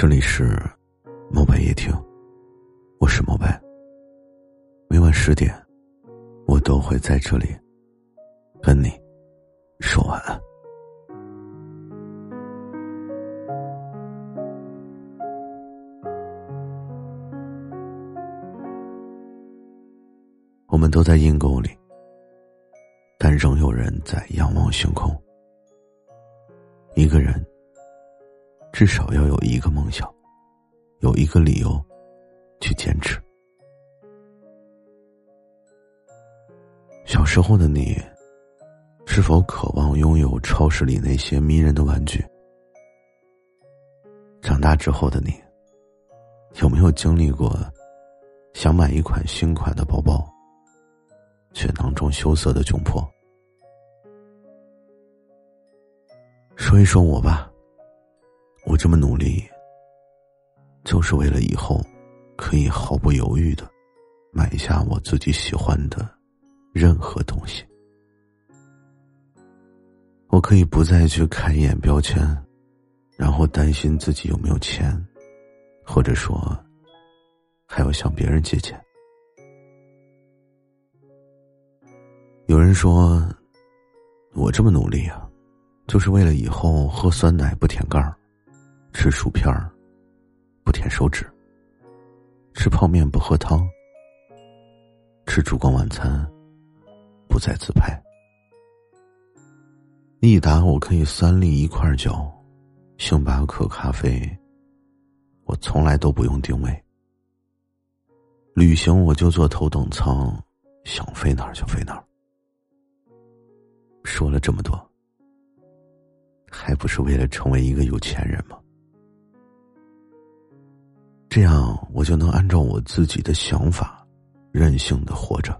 这里是猫白夜听，我是猫白。每晚十点，我都会在这里跟你说晚安。我们都在阴沟里，但仍有人在仰望星空。一个人。至少要有一个梦想，有一个理由去坚持。小时候的你，是否渴望拥有超市里那些迷人的玩具？长大之后的你，有没有经历过想买一款新款的包包，却囊中羞涩的窘迫？说一说我吧。我这么努力，就是为了以后可以毫不犹豫的买下我自己喜欢的任何东西。我可以不再去看一眼标签，然后担心自己有没有钱，或者说还要向别人借钱。有人说，我这么努力啊，就是为了以后喝酸奶不舔盖儿。吃薯片儿，不舔手指；吃泡面不喝汤；吃烛光晚餐，不再自拍。益达我可以三粒一块嚼，星巴克咖啡，我从来都不用定位。旅行我就坐头等舱，想飞哪儿就飞哪儿。说了这么多，还不是为了成为一个有钱人吗？这样，我就能按照我自己的想法，任性的活着。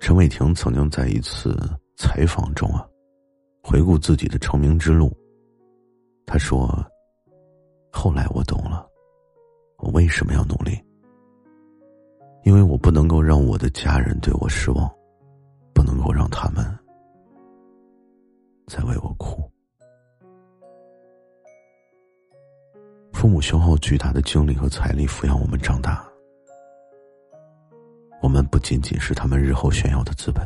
陈伟霆曾经在一次采访中啊，回顾自己的成名之路。他说：“后来我懂了，我为什么要努力？因为我不能够让我的家人对我失望，不能够让他们再为我哭。”父母消耗巨大的精力和财力抚养我们长大，我们不仅仅是他们日后炫耀的资本，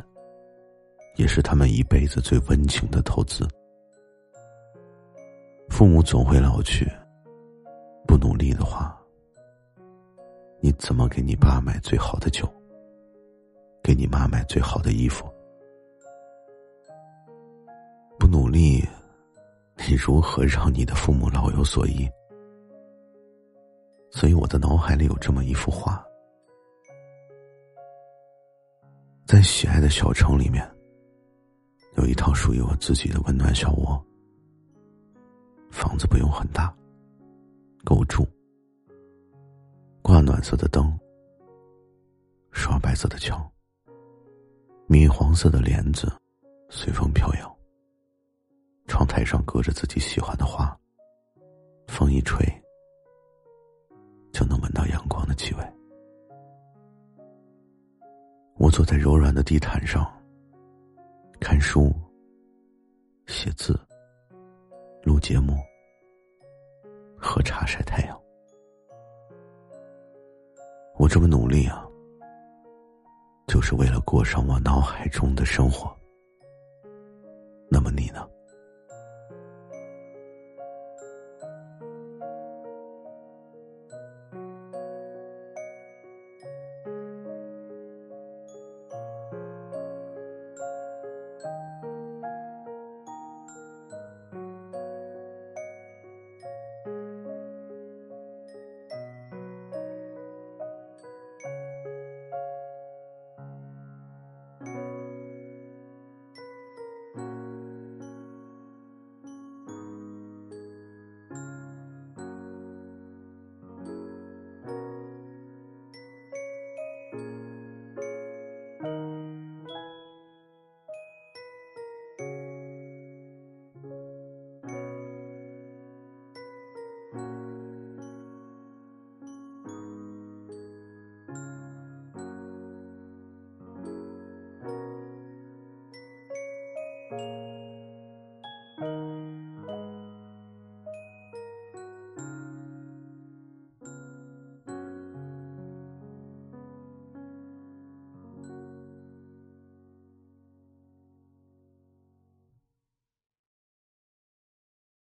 也是他们一辈子最温情的投资。父母总会老去，不努力的话，你怎么给你爸买最好的酒，给你妈买最好的衣服？不努力，你如何让你的父母老有所依？所以我的脑海里有这么一幅画，在喜爱的小城里面，有一套属于我自己的温暖小窝。房子不用很大，够住，挂暖色的灯，刷白色的墙，米黄色的帘子，随风飘摇。窗台上搁着自己喜欢的花，风一吹。我坐在柔软的地毯上，看书、写字、录节目、喝茶、晒太阳。我这么努力啊，就是为了过上我脑海中的生活。那么你呢？